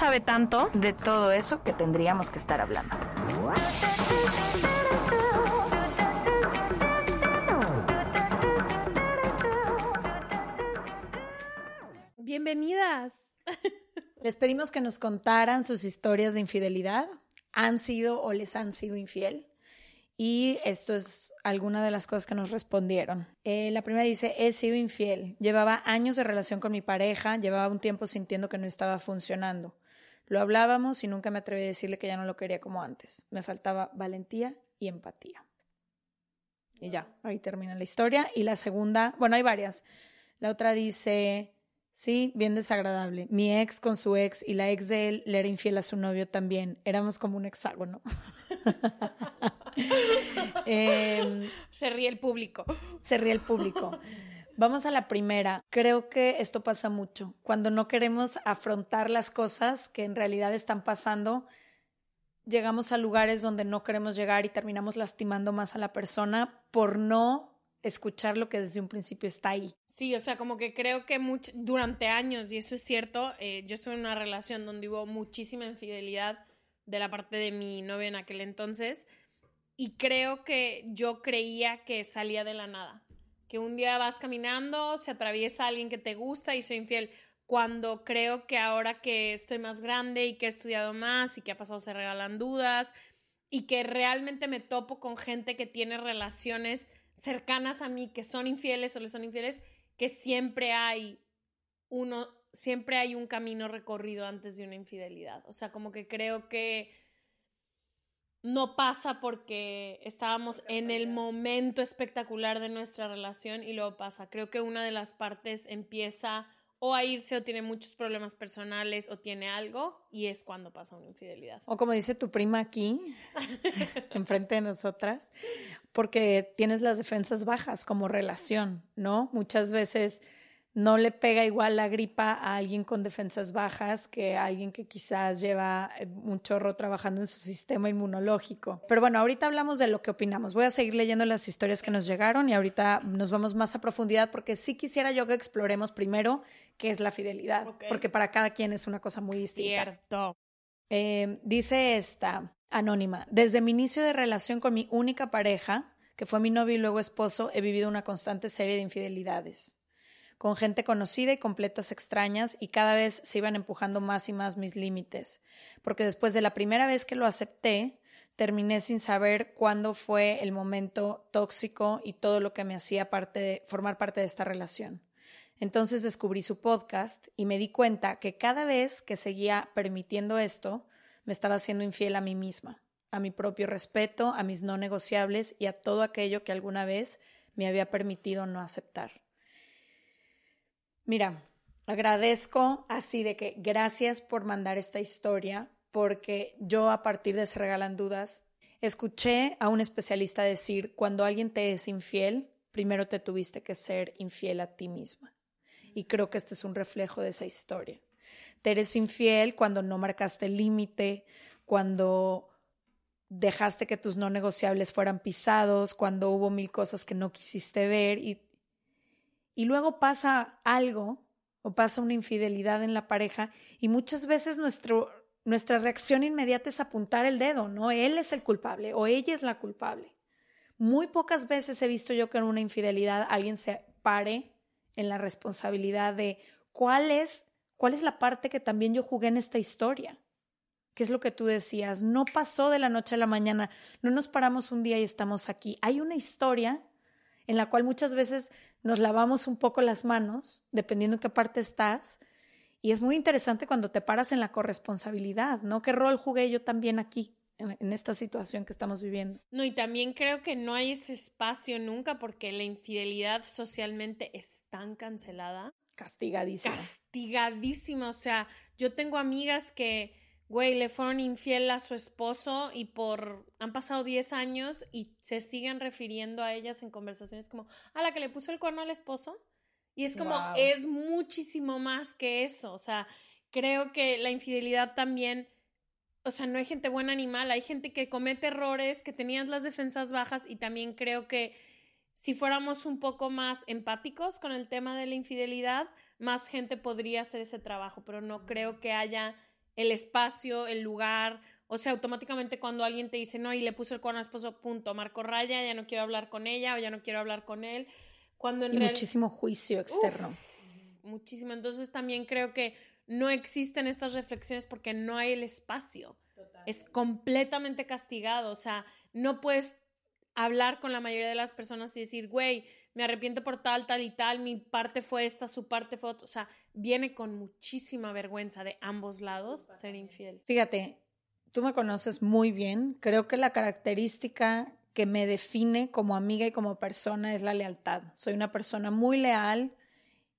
sabe tanto. de todo eso que tendríamos que estar hablando. Bienvenidas. Les pedimos que nos contaran sus historias de infidelidad. ¿Han sido o les han sido infiel? Y esto es alguna de las cosas que nos respondieron. Eh, la primera dice, he sido infiel. Llevaba años de relación con mi pareja, llevaba un tiempo sintiendo que no estaba funcionando. Lo hablábamos y nunca me atreví a decirle que ya no lo quería como antes. Me faltaba valentía y empatía. Y ya, ahí termina la historia. Y la segunda, bueno, hay varias. La otra dice, sí, bien desagradable. Mi ex con su ex y la ex de él le era infiel a su novio también. Éramos como un hexágono. Em, Se ríe el público. se ríe el público. Vamos a la primera. Creo que esto pasa mucho. Cuando no queremos afrontar las cosas que en realidad están pasando, llegamos a lugares donde no queremos llegar y terminamos lastimando más a la persona por no escuchar lo que desde un principio está ahí. Sí, o sea, como que creo que much- durante años, y eso es cierto, eh, yo estuve en una relación donde hubo muchísima infidelidad de la parte de mi novia en aquel entonces, y creo que yo creía que salía de la nada, que un día vas caminando, se atraviesa alguien que te gusta y soy infiel. Cuando creo que ahora que estoy más grande y que he estudiado más y que ha pasado se regalan dudas y que realmente me topo con gente que tiene relaciones cercanas a mí que son infieles o le son infieles, que siempre hay uno, siempre hay un camino recorrido antes de una infidelidad. O sea, como que creo que no pasa porque estábamos en el momento espectacular de nuestra relación y luego pasa. Creo que una de las partes empieza o a irse o tiene muchos problemas personales o tiene algo y es cuando pasa una infidelidad. O como dice tu prima aquí, enfrente de nosotras, porque tienes las defensas bajas como relación, ¿no? Muchas veces no le pega igual la gripa a alguien con defensas bajas que a alguien que quizás lleva eh, un chorro trabajando en su sistema inmunológico. Pero bueno, ahorita hablamos de lo que opinamos. Voy a seguir leyendo las historias que nos llegaron y ahorita nos vamos más a profundidad porque sí quisiera yo que exploremos primero qué es la fidelidad, porque para cada quien es una cosa muy distinta. Cierto. Eh, dice esta anónima, desde mi inicio de relación con mi única pareja, que fue mi novio y luego esposo, he vivido una constante serie de infidelidades con gente conocida y completas extrañas y cada vez se iban empujando más y más mis límites, porque después de la primera vez que lo acepté, terminé sin saber cuándo fue el momento tóxico y todo lo que me hacía parte de, formar parte de esta relación. Entonces descubrí su podcast y me di cuenta que cada vez que seguía permitiendo esto, me estaba haciendo infiel a mí misma, a mi propio respeto, a mis no negociables y a todo aquello que alguna vez me había permitido no aceptar. Mira, agradezco así de que gracias por mandar esta historia, porque yo a partir de Se Regalan Dudas escuché a un especialista decir, cuando alguien te es infiel, primero te tuviste que ser infiel a ti misma. Y creo que este es un reflejo de esa historia. Te eres infiel cuando no marcaste el límite, cuando dejaste que tus no negociables fueran pisados, cuando hubo mil cosas que no quisiste ver y, y luego pasa algo o pasa una infidelidad en la pareja y muchas veces nuestra reacción inmediata es apuntar el dedo, ¿no? Él es el culpable o ella es la culpable. Muy pocas veces he visto yo que en una infidelidad alguien se pare en la responsabilidad de cuál es, cuál es la parte que también yo jugué en esta historia que es lo que tú decías, no pasó de la noche a la mañana, no nos paramos un día y estamos aquí. Hay una historia en la cual muchas veces nos lavamos un poco las manos, dependiendo en qué parte estás, y es muy interesante cuando te paras en la corresponsabilidad, ¿no? ¿Qué rol jugué yo también aquí? En, esta situación que estamos viviendo. No, y también creo que no hay ese espacio nunca porque la infidelidad socialmente es tan cancelada. Castigadísima. Castigadísima. O sea, yo tengo amigas que, güey, le fueron infiel a su esposo y por. han pasado 10 años y se siguen refiriendo a ellas en conversaciones como, a la que le puso el cuerno al esposo. Y es como, es muchísimo más que eso. O sea, creo que la infidelidad también, o sea, no hay gente buena ni mala, hay gente que comete errores, que tenías las defensas bajas y también creo que si fuéramos un poco más empáticos con el tema de la infidelidad, más gente podría hacer ese trabajo, pero no creo que haya el espacio, el lugar, o sea, automáticamente cuando alguien te dice, no, y le puso el cuerno al esposo, punto, marco raya, ya no quiero hablar con ella o ya no quiero hablar con él y muchísimo juicio externo. muchísimo. Entonces también creo que no existen estas reflexiones porque no hay el espacio. Es completamente castigado. O sea, no puedes hablar con la mayoría de las personas y decir, güey, me arrepiento por tal, tal y tal, mi parte fue esta, su parte fue otra. O sea, viene con muchísima vergüenza de ambos lados ser infiel. Fíjate, tú me conoces muy bien. Creo que la característica que me define como amiga y como persona es la lealtad. Soy una persona muy leal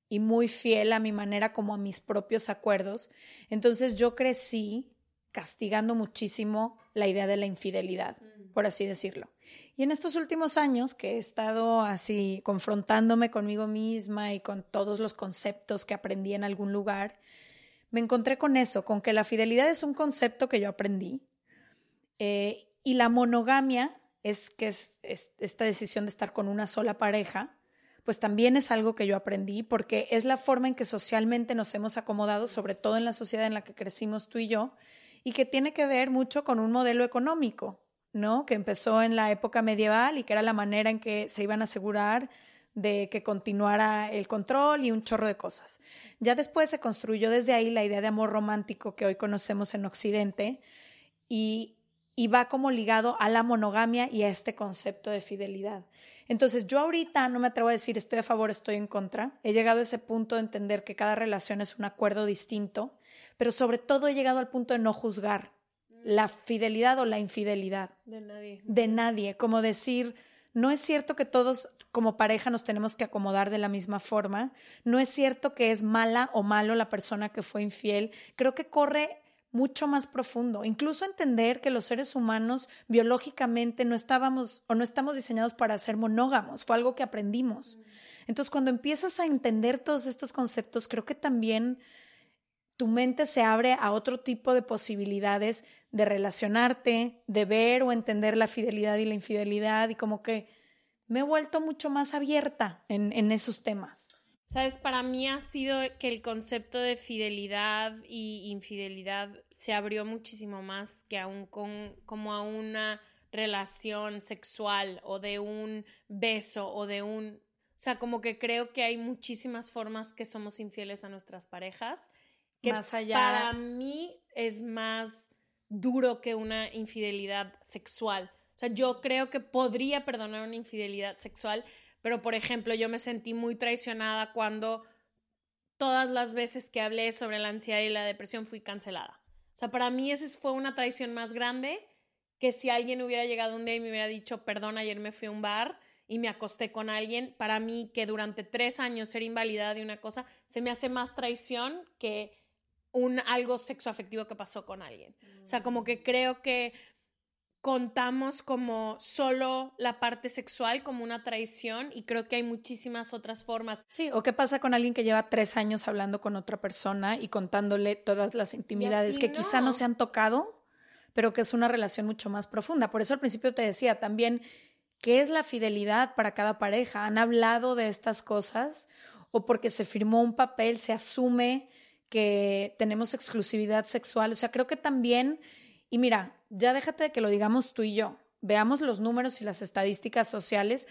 y muy fiel a mi manera como a mis propios acuerdos. Entonces yo crecí castigando muchísimo la idea de la infidelidad, mm. por así decirlo. Y en estos últimos años que he estado así confrontándome conmigo misma y con todos los conceptos que aprendí en algún lugar, me encontré con eso, con que la fidelidad es un concepto que yo aprendí eh, y la monogamia es que es, esta decisión de estar con una sola pareja, pues también es algo que yo aprendí porque es la forma en que socialmente nos hemos acomodado, sobre todo en la sociedad en la que crecimos tú y yo, y que tiene que ver mucho con un modelo económico, ¿no? Que empezó en la época medieval y que era la manera en que se iban a asegurar de que continuara el control y un chorro de cosas. Ya después se construyó desde ahí la idea de amor romántico que hoy conocemos en Occidente y y va como ligado a la monogamia y a este concepto de fidelidad. Entonces, yo ahorita no me atrevo a decir estoy a favor, estoy en contra. He llegado a ese punto de entender que cada relación es un acuerdo distinto, pero sobre todo he llegado al punto de no juzgar la fidelidad o la infidelidad. De nadie. De nadie. Como decir, no es cierto que todos como pareja nos tenemos que acomodar de la misma forma. No es cierto que es mala o malo la persona que fue infiel. Creo que corre mucho más profundo. Incluso entender que los seres humanos biológicamente no estábamos o no estamos diseñados para ser monógamos, fue algo que aprendimos. Entonces, cuando empiezas a entender todos estos conceptos, creo que también tu mente se abre a otro tipo de posibilidades de relacionarte, de ver o entender la fidelidad y la infidelidad y como que me he vuelto mucho más abierta en, esos temas. Sabes, para mí ha sido que el concepto de fidelidad y infidelidad se abrió muchísimo más que aún con como a una relación sexual o de un beso o de un, o sea, como que creo que hay muchísimas formas que somos infieles a nuestras parejas que más allá para mí es más duro que una infidelidad sexual. O sea, yo creo que podría perdonar una infidelidad sexual, pero, por ejemplo, yo me sentí muy traicionada cuando todas las veces que hablé sobre la ansiedad y la depresión fui cancelada. O sea, para mí esa fue una traición más grande que si alguien hubiera llegado un día y me hubiera dicho, perdón, ayer me fui a un bar y me acosté con alguien, para mí que durante tres años ser invalidada de una cosa se me hace más traición que un algo sexoafectivo que pasó con alguien. O sea, como que creo que contamos como solo la parte sexual como una traición y creo que hay muchísimas otras formas. Sí, o qué pasa con alguien que lleva tres años hablando con otra persona y contándole todas las intimidades que quizá no se han tocado, pero que es una relación mucho más profunda. Por eso al principio te decía también, ¿qué es la fidelidad para cada pareja? ¿Han hablado de estas cosas? ¿O porque se firmó un papel se asume que tenemos exclusividad sexual? O sea, creo que también y mira, ya déjate de que lo digamos tú y yo. Veamos los números y las estadísticas sociales.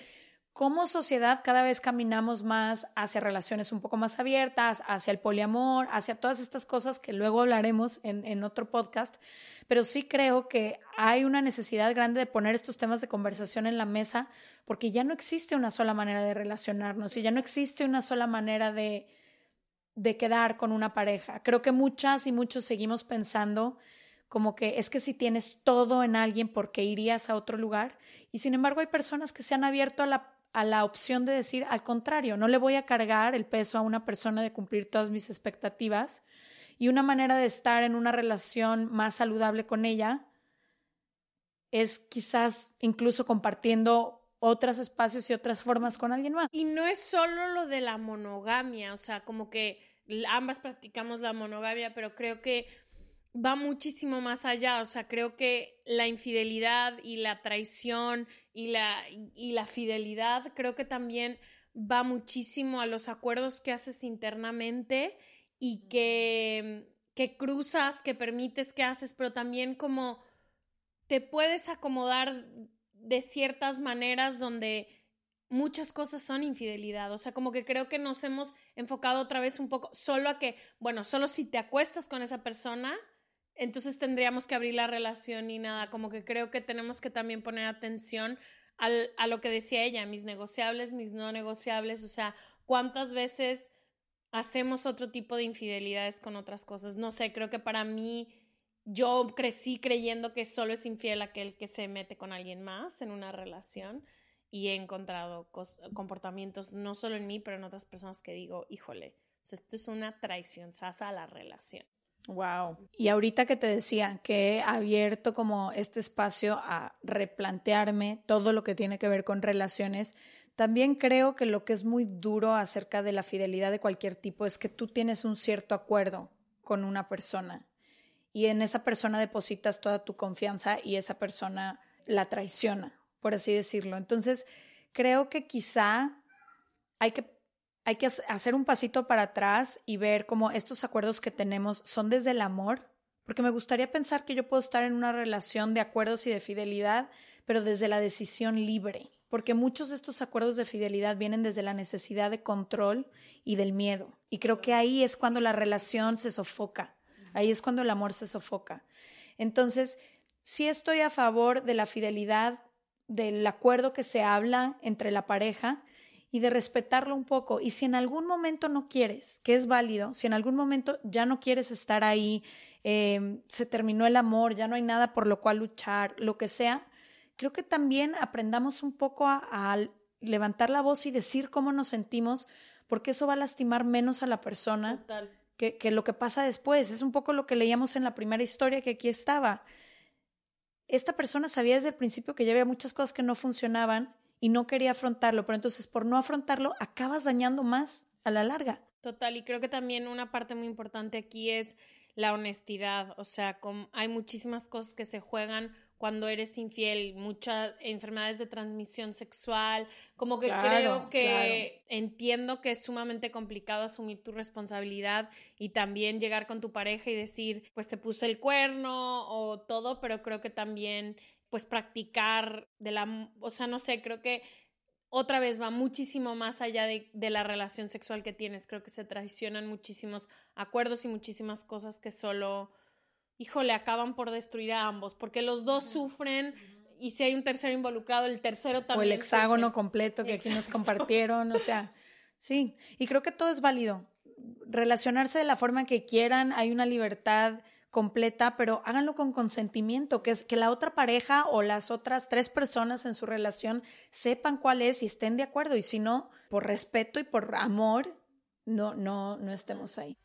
como sociedad cada vez caminamos más hacia relaciones un poco más abiertas, hacia el poliamor, hacia todas estas cosas que luego hablaremos en, en, otro podcast, pero sí creo que hay una necesidad grande de poner estos temas de conversación en la mesa porque ya no existe una sola manera de relacionarnos y ya no existe una sola manera de, de quedar con una pareja. Creo que muchas y muchos seguimos pensando como que es que si tienes todo en alguien, ¿por qué irías a otro lugar? Y sin embargo hay personas que se han abierto a la a la opción de decir, al contrario, no le voy a cargar el peso a una persona de cumplir todas mis expectativas y una manera de estar en una relación más saludable con ella es quizás incluso compartiendo otros espacios y otras formas con alguien más. Y no es solo lo de la monogamia, o sea, como que ambas practicamos la monogamia, pero creo que va muchísimo más allá, o sea, creo que la infidelidad y la traición y la, y la fidelidad creo que también va muchísimo a los acuerdos que haces internamente y que, que cruzas, que permites, que haces, pero también como te puedes acomodar de ciertas maneras donde muchas cosas son infidelidad. O sea, como que creo que nos hemos enfocado otra vez un poco solo a que, bueno, solo si te acuestas con esa persona, entonces tendríamos que abrir la relación y nada, como que creo que tenemos que también poner atención al, a lo que decía ella, mis negociables, mis no negociables, o sea, cuántas veces hacemos otro tipo de infidelidades con otras cosas. No sé, creo que para mí yo crecí creyendo que solo es infiel aquel que se mete con alguien más en una relación y he encontrado comportamientos no solo en mí, pero en otras personas que digo, híjole, esto es una traición sasa a la relación. Wow. Y ahorita que te decía que he abierto como este espacio a replantearme todo lo que tiene que ver con relaciones, también creo que lo que es muy duro acerca de la fidelidad de cualquier tipo es que tú tienes un cierto acuerdo con una persona y en esa persona depositas toda tu confianza y esa persona la traiciona, por así decirlo. Entonces, creo que quizá hay que hay que hacer un pasito para atrás y ver cómo estos acuerdos que tenemos son desde el amor, porque me gustaría pensar que yo puedo estar en una relación de acuerdos y de fidelidad, pero desde la decisión libre, porque muchos de estos acuerdos de fidelidad vienen desde la necesidad de control y del miedo. Y creo que ahí es cuando la relación se sofoca, ahí es cuando el amor se sofoca. Entonces, sí estoy a favor de la fidelidad, del acuerdo que se habla entre la pareja, y de respetarlo un poco. Y si en algún momento no quieres, que es válido, si en algún momento ya no quieres estar ahí, em, se terminó el amor, ya no hay nada por lo cual luchar, lo que sea, creo que también aprendamos un poco a, levantar la voz y decir cómo nos sentimos, porque eso va a lastimar menos a la persona que, que lo que pasa después. Es un poco lo que leíamos en la primera historia que aquí estaba. Esta persona sabía desde el principio que ya había muchas cosas que no funcionaban y no quería afrontarlo, pero entonces por no afrontarlo acabas dañando más a la larga. Total, y creo que también una parte muy importante aquí es la honestidad, o sea, hay muchísimas cosas que se juegan cuando eres infiel, muchas enfermedades de transmisión sexual, como que creo que entiendo que es sumamente complicado asumir tu responsabilidad y también llegar con tu pareja y decir, pues te puse el cuerno o todo, pero creo que también pues practicar de la, o sea, no sé, creo que otra vez va muchísimo más allá de, la relación sexual que tienes. Creo que se traicionan muchísimos acuerdos y muchísimas cosas que solo, híjole, acaban por destruir a ambos, porque los dos sufren y si hay un tercero involucrado, el tercero también. O el hexágono completo que aquí nos compartieron, o sea, sí, y creo que todo es válido. Relacionarse de la forma que quieran, hay una libertad completa, pero háganlo con consentimiento, que es que la otra pareja o las otras tres personas en su relación sepan cuál es y estén de acuerdo y si no, por respeto y por amor, no no no estemos ahí.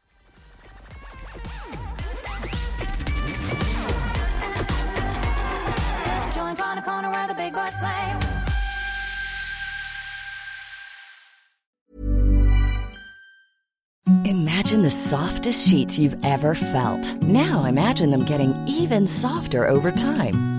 Imagine the softest sheets you've ever felt. Now imagine them getting even softer over time.